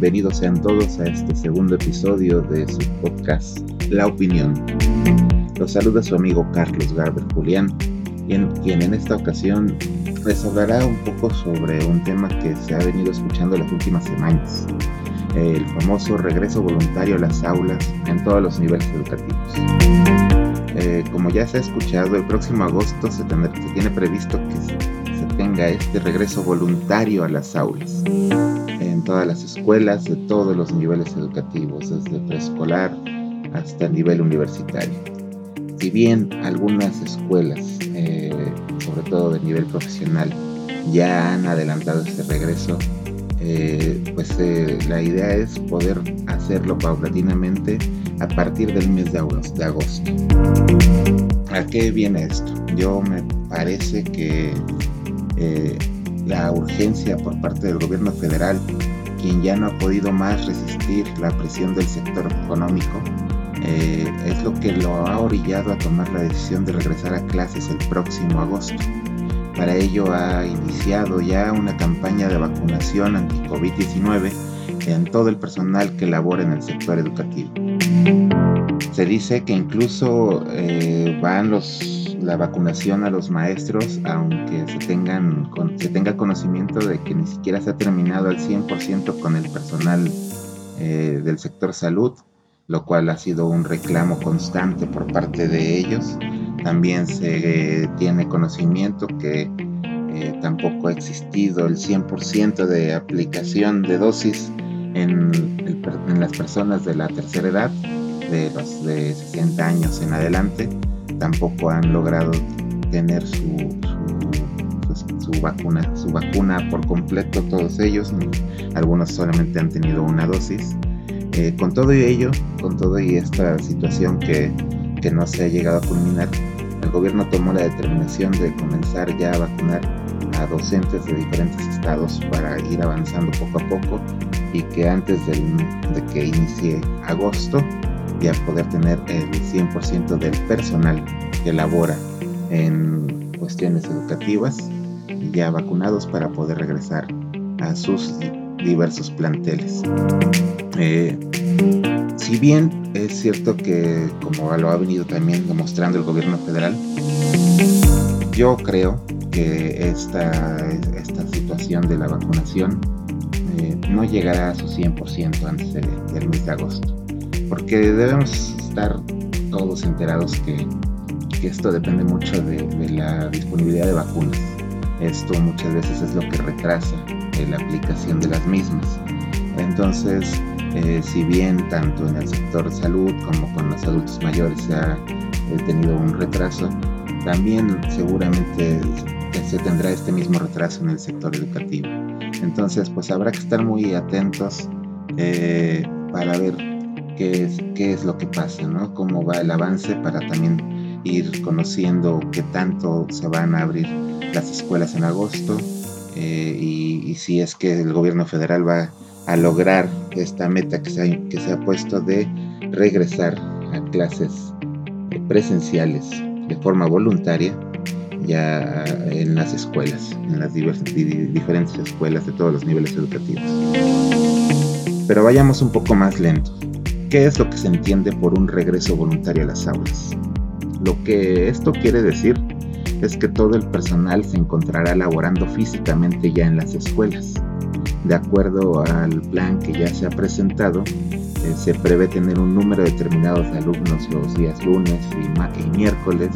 bienvenidos sean todos a este segundo episodio de su podcast La Opinión. Los saluda su amigo Carlos Garber Julián, quien, en esta ocasión les hablará un poco sobre un tema que se ha venido escuchando las últimas semanas, el famoso regreso voluntario a las aulas en todos los niveles educativos. Eh, como ya se ha escuchado, el próximo agosto se, se tiene previsto que se, se tenga este regreso voluntario a las aulas todas las escuelas de todos los niveles educativos, desde preescolar hasta el nivel universitario. Si bien algunas escuelas, eh, sobre todo de nivel profesional, ya han adelantado este regreso, eh, pues eh, la idea es poder hacerlo paulatinamente a partir del mes de agosto. ¿A qué viene esto? Yo me parece que la urgencia por parte del gobierno federal quien ya no ha podido más resistir la presión del sector económico, eh, es lo que lo ha orillado a tomar la decisión de regresar a clases el próximo agosto. Para ello ha iniciado ya una campaña de vacunación anti-COVID-19 en todo el personal que labora en el sector educativo. Se dice que incluso eh, van la vacunación a los maestros, aunque se tenga conocimiento de que ni siquiera se ha terminado al 100% con el personal eh, del sector salud, lo cual ha sido un reclamo constante por parte de ellos. También se tiene conocimiento que eh, tampoco ha existido el 100% de aplicación de dosis en, en, las personas de la tercera edad, de los de 60 años en adelante tampoco han logrado tener su, su, vacuna, su vacuna por completo todos ellos, algunos solamente han tenido una dosis. Con todo ello, con todo y esta situación que, que no se ha llegado a culminar, el gobierno tomó la determinación de comenzar ya a vacunar a docentes de diferentes estados para ir avanzando poco a poco y que antes de que inicie agosto y a poder tener el 100% del personal que labora en cuestiones educativas ya vacunados para poder regresar a sus diversos planteles. Eh, si bien es cierto que, como lo ha venido también demostrando el gobierno federal, yo creo que esta, esta situación de la vacunación eh, no llegará a su 100% antes del mes de agosto porque debemos estar todos enterados que, esto depende mucho de, la disponibilidad de vacunas. Esto muchas veces es lo que retrasa la aplicación de las mismas. Entonces, eh, si bien tanto en el sector salud como con los adultos mayores se ha tenido un retraso, también seguramente se tendrá este mismo retraso en el sector educativo. Entonces, pues habrá que estar muy atentos eh, para ver qué es, qué es lo que pasa, ¿no? Cómo va el avance para también ir conociendo qué tanto se van a abrir las escuelas en agosto eh, y, si es que el gobierno federal va a lograr esta meta que se ha, que se ha puesto de regresar a clases presenciales de forma voluntaria ya en las escuelas, en las diferentes escuelas de todos los niveles educativos. Pero vayamos un poco más lento. ¿Qué es lo que se entiende por un regreso voluntario a las aulas? Lo que esto quiere decir es que todo el personal se encontrará laborando físicamente ya en las escuelas. De acuerdo al plan que ya se ha presentado, eh, se prevé tener un número determinado de alumnos los días lunes y, y miércoles.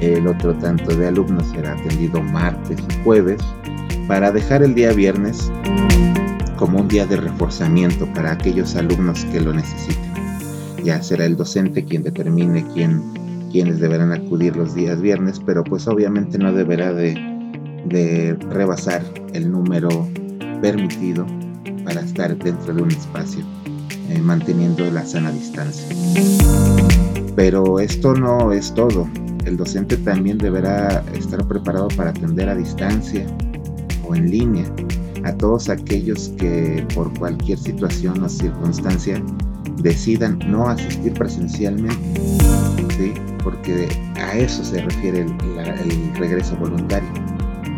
El otro tanto de alumnos será atendido martes y jueves para dejar el día viernes como un día de reforzamiento para aquellos alumnos que lo necesiten. Ya será el docente quien determine quién, quiénes deberán acudir los días viernes, pero pues obviamente no deberá de, de rebasar el número permitido para estar dentro de un espacio, eh, manteniendo la sana distancia. Pero esto no es todo. el docente también deberá estar preparado para atender a distancia o en línea a todos aquellos que por cualquier situación o circunstancia decidan no asistir presencialmente, ¿sí? Porque a eso se refiere el, regreso voluntario.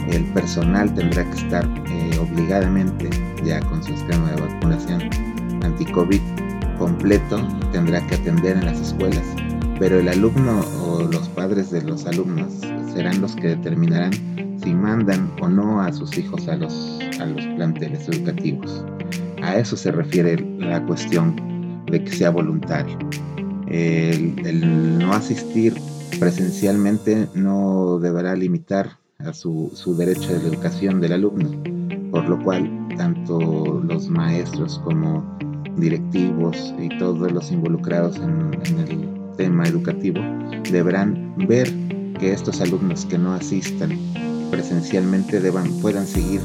El personal tendrá que estar eh, obligadamente ya con su esquema de vacunación anti-COVID completo, tendrá que atender en las escuelas, pero el alumno o los padres de los alumnos serán los que determinarán si mandan o no a sus hijos a los, a los planteles educativos. A eso se refiere la cuestión de que sea voluntario. El, no asistir presencialmente no deberá limitar a su, derecho de la educación del alumno, por lo cual tanto los maestros como directivos y todos los involucrados en, el tema educativo deberán ver que estos alumnos que no asistan presencialmente puedan seguir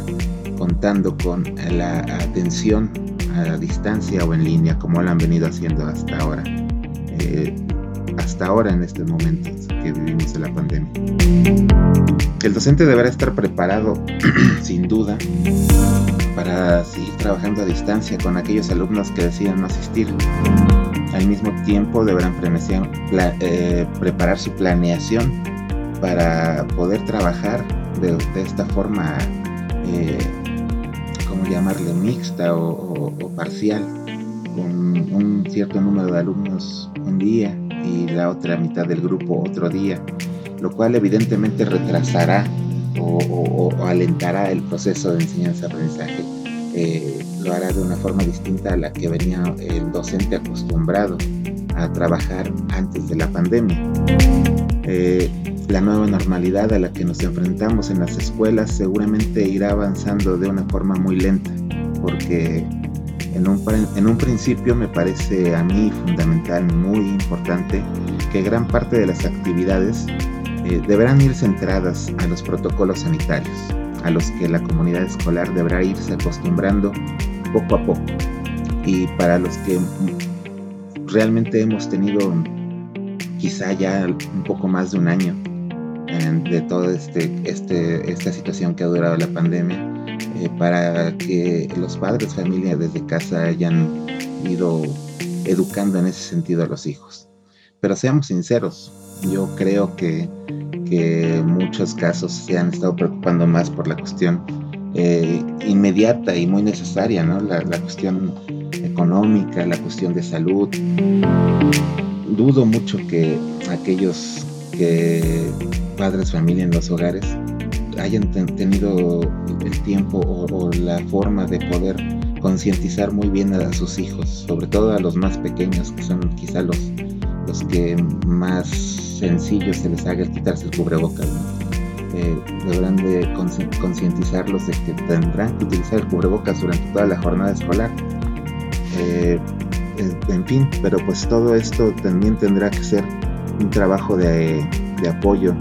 contando con la atención a distancia o en línea como lo han venido haciendo hasta ahora. Hasta ahora en estos momentos que vivimos en la pandemia. El docente deberá estar preparado, sin duda, para seguir trabajando a distancia con aquellos alumnos que decidan no asistir. Al mismo tiempo deberán eh, preparar su planeación para poder trabajar de, esta forma, eh, ¿cómo llamarle? Mixta o, parcial, cierto número de alumnos un día y la otra mitad del grupo otro día, lo cual evidentemente retrasará o, alentará el proceso de enseñanza-aprendizaje. Eh, lo hará de una forma distinta a la que venía el docente acostumbrado a trabajar antes de la pandemia. Eh, la nueva normalidad a la que nos enfrentamos en las escuelas seguramente irá avanzando de una forma muy lenta, porque en un, principio me parece a mí fundamental, muy importante, que gran parte de las actividades eh, deberán ir centradas a los protocolos sanitarios, a los que la comunidad escolar deberá irse acostumbrando poco a poco. Y para los que realmente hemos tenido quizá ya un poco más de un año de toda este, este, esta situación que ha durado la pandemia, eh, para que los padres, familia desde casa hayan ido educando en ese sentido a los hijos. Pero seamos sinceros, yo creo que, que muchos casos se han estado preocupando más por la cuestión eh, inmediata y muy necesaria, ¿no? La, la, cuestión económica, la cuestión de salud. Dudo mucho que aquellos que padres, familia en los hogares hayan tenido el tiempo o, la forma de poder concientizar muy bien a sus hijos, sobre todo a los más pequeños, que son quizá los, los que más sencillos se les haga el quitarse el cubrebocas. Eh, deberán de concientizarlos de que tendrán que utilizar el cubrebocas durante toda la jornada escolar. Eh, en fin, pero pues todo esto también tendrá que ser un trabajo de, de apoyo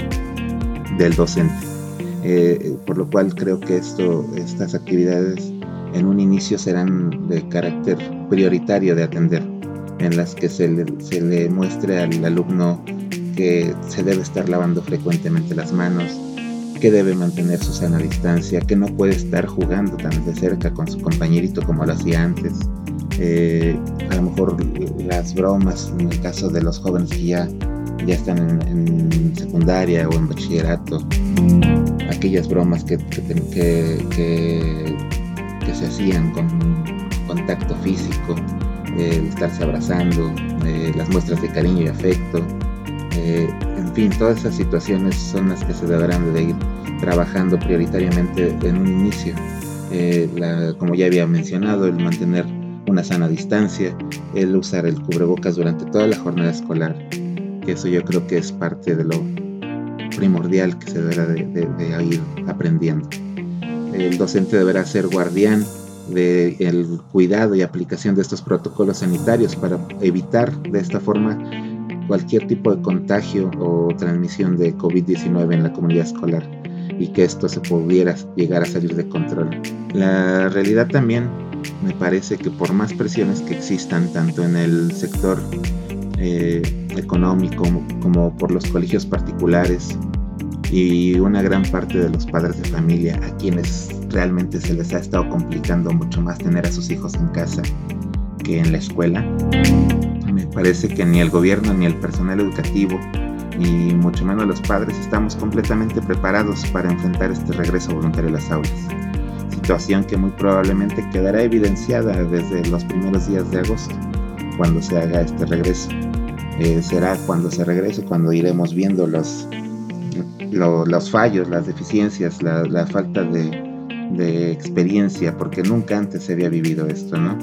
del docente. Eh, por lo cual creo que esto, estas actividades en un inicio serán de carácter prioritario de atender, en las que se le, se le muestre al alumno que se debe estar lavando frecuentemente las manos, que debe mantener su sana distancia, que no puede estar jugando tan de cerca con su compañerito como lo hacía antes. Eh, a lo mejor las bromas, en el caso de los jóvenes que ya ya están en, secundaria o en bachillerato, aquellas bromas que, que, que, se hacían con contacto físico, el estarse abrazando, eh, las muestras de cariño y afecto, eh, en fin, todas esas situaciones son las que se deberán de ir trabajando prioritariamente en un inicio. Eh, como ya había mencionado, el mantener una sana distancia, el usar el cubrebocas durante toda la jornada escolar, eso yo creo que es parte de lo primordial que se deberá de, ir aprendiendo. El docente deberá ser guardián del cuidado y aplicación de estos protocolos sanitarios para evitar de esta forma cualquier tipo de contagio o transmisión de COVID-19 en la comunidad escolar y que esto se pudiera llegar a salir de control. La realidad también me parece que por más presiones que existan tanto en el sector eh, económico como por los colegios particulares y una gran parte de los padres de familia a quienes realmente se les ha estado complicando mucho más tener a sus hijos en casa que en la escuela. Me parece que ni el gobierno ni el personal educativo ni mucho menos los padres estamos completamente preparados para enfrentar este regreso voluntario a las aulas. Situación que muy probablemente quedará evidenciada desde los primeros días de agosto, cuando se haga este regreso. Eh, será cuando se regrese, cuando iremos viendo los, los fallos, las deficiencias, la, falta de, experiencia, porque nunca antes se había vivido esto, ¿no?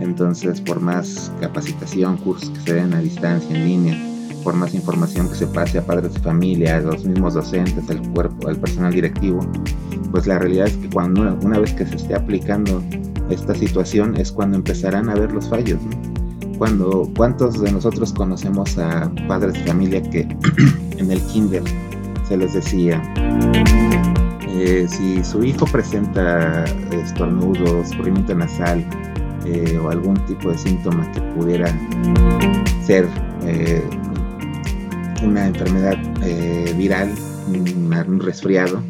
Entonces, por más capacitación, cursos que se den a distancia, en línea, por más información que se pase a padres de familia, a los mismos docentes, al cuerpo, al personal directivo, pues la realidad es que cuando una, vez que se esté aplicando esta situación es cuando empezarán a ver los fallos, Cuando, ¿Cuántos de nosotros conocemos a padres de familia que en el kinder se les decía, eh, si su hijo presenta estornudos, escurrimiento nasal eh, o algún tipo de síntoma que pudiera ser eh, una enfermedad viral, un resfriado,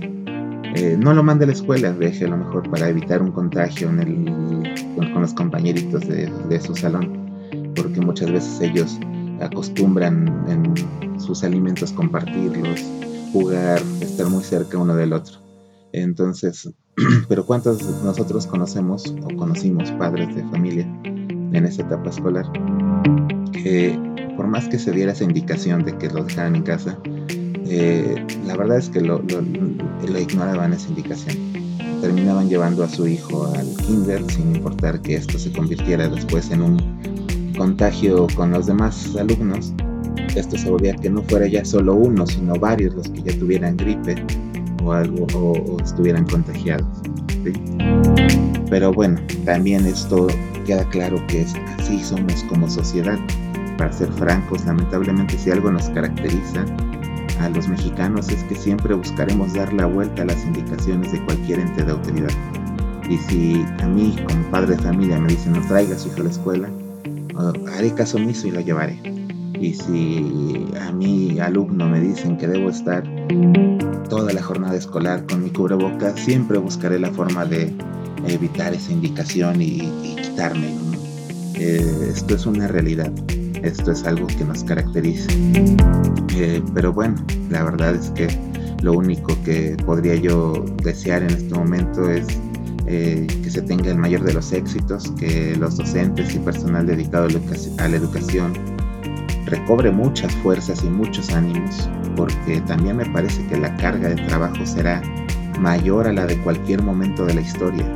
no lo mande a la escuela, deje a lo mejor para evitar un contagio con, los compañeritos de, de su salón, porque muchas veces ellos acostumbran en sus alimentos compartirlos, jugar, estar muy cerca uno del otro. Entonces, pero ¿cuántos nosotros conocemos o conocimos padres de familia en esta etapa escolar que por más que se diera esa indicación de que lo dejaran en casa, eh, la verdad es que lo, lo, ignoraban esa indicación. Terminaban llevando a su hijo al kinder sin importar que esto se convirtiera después en un contagio con los demás alumnos esto se que no fuera ya solo uno, sino varios los que ya tuvieran gripe o algo o, estuvieran contagiados. Pero bueno, también esto queda claro que es así somos como sociedad. Para ser francos, lamentablemente si algo nos caracteriza a los mexicanos es que siempre buscaremos dar la vuelta a las indicaciones de cualquier ente de autoridad. Y si a mí como padre de familia me dicen no traiga a su hijo a la escuela, haré caso omiso y lo llevaré y si a mi alumno me dicen que debo estar toda la jornada escolar con mi cubreboca, siempre buscaré la forma de evitar esa indicación y, quitarme. Eh, esto es una realidad, esto es algo que nos caracteriza. Eh, pero bueno, la verdad es que lo único que podría yo desear en este momento es eh, que se tenga el mayor de los éxitos, que los docentes y personal dedicado a la educación recobre muchas fuerzas y muchos ánimos, porque también me parece que la carga de trabajo será mayor a la de cualquier momento de la historia.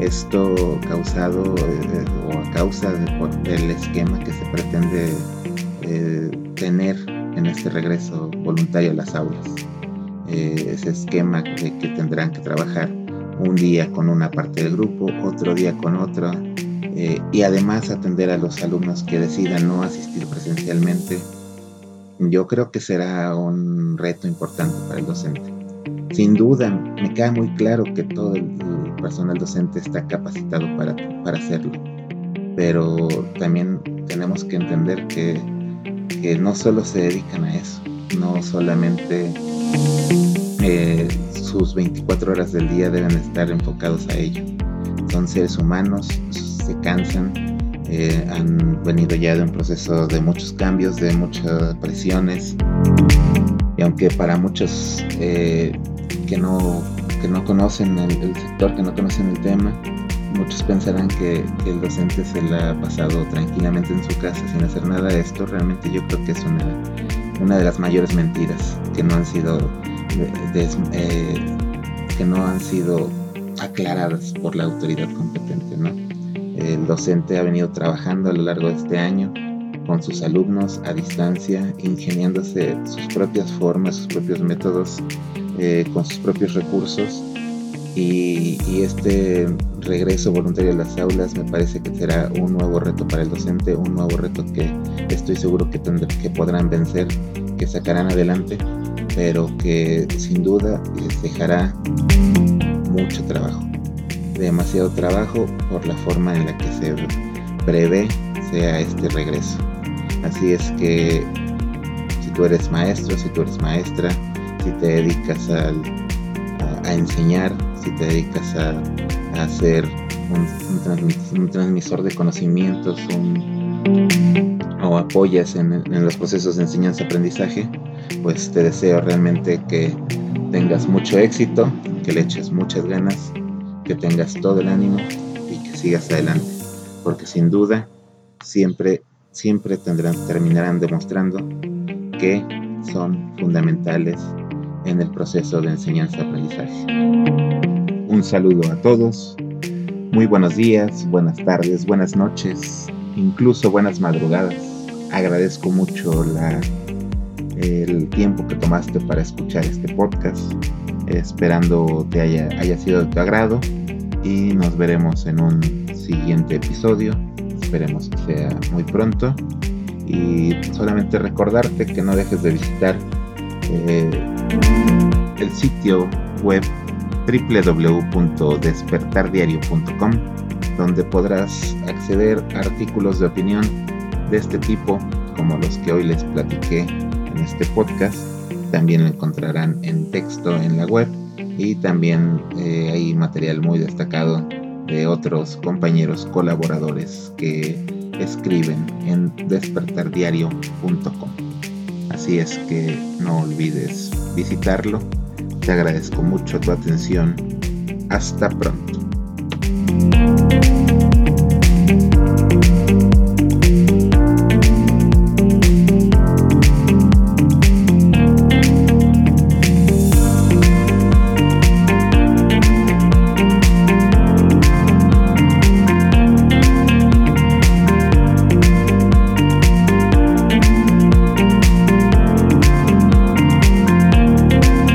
Esto causado eh, o a causa del esquema que se pretende eh, tener en este regreso voluntario a las aulas. Eh, ese esquema de que tendrán que trabajar un día con una parte del grupo, otro día con otra, eh, y además atender a los alumnos que decidan no asistir presencialmente, yo creo que será un reto importante para el docente. Sin duda, me queda muy claro que todo el personal docente está capacitado para, para hacerlo, pero también tenemos que entender que, que no solo se dedican a eso, no solamente eh, sus 24 horas del día deben estar enfocados a ello. Son seres humanos, cansan, eh, han venido ya de un proceso de muchos cambios, de muchas presiones, y aunque para muchos eh, que, no, que no conocen el, sector, que no conocen el tema, muchos pensarán que, el docente se la ha pasado tranquilamente en su casa sin hacer nada de esto. Realmente yo creo que es una, una de las mayores mentiras que no han sido eh, que no han sido aclaradas por la autoridad competente, docente ha venido trabajando a lo largo de este año con sus alumnos a distancia, ingeniándose sus propias formas, sus propios métodos, eh, con sus propios recursos. Y, este regreso voluntario a las aulas me parece que será un nuevo reto para el docente, un nuevo reto que estoy seguro que, que podrán vencer, que sacarán adelante, pero que sin duda les dejará mucho trabajo demasiado trabajo por la forma en la que se prevé sea este regreso. Así es que si tú eres maestro, si tú eres maestra, si te dedicas a, enseñar, si te dedicas a, hacer un, transmisor de conocimientos o apoyas en, en los procesos de enseñanza-aprendizaje, pues te deseo realmente que tengas mucho éxito, que le eches muchas ganas, que tengas todo el ánimo y que sigas adelante, porque sin duda siempre, siempre tendrán, terminarán demostrando que son fundamentales en el proceso de enseñanza-aprendizaje. Un saludo a todos, muy buenos días, buenas tardes, buenas noches, incluso buenas madrugadas. Agradezco mucho el tiempo que tomaste para escuchar este podcast. Esperando te haya, haya sido de tu agrado y nos veremos en un siguiente episodio. Esperemos que sea muy pronto. Y solamente recordarte que no dejes de visitar eh, el sitio web www.despertardiario.com donde podrás acceder a artículos de opinión de este tipo como los que hoy les platiqué en este podcast. También lo encontrarán en texto en la web y también eh, hay material muy destacado de otros compañeros colaboradores que escriben en despertardiario.com. Así es que no olvides visitarlo. Te agradezco mucho tu atención. Hasta pronto.